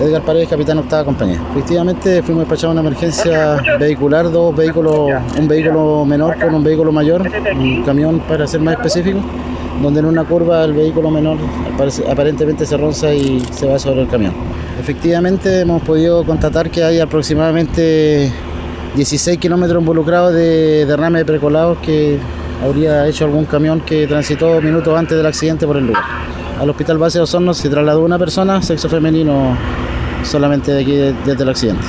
Edgar Paredes, capitán octava compañía. Efectivamente fuimos despachados a una emergencia vehicular, dos vehículos, un vehículo menor con un vehículo mayor, un camión para ser más específico, donde en una curva el vehículo menor aparentemente se ronza y se va sobre el camión. Efectivamente hemos podido constatar que hay aproximadamente 16 kilómetros involucrados de derrame de precolados que habría hecho algún camión que transitó minutos antes del accidente por el lugar. Al hospital base de Osorno se trasladó una persona, sexo femenino, solamente aquí desde el accidente.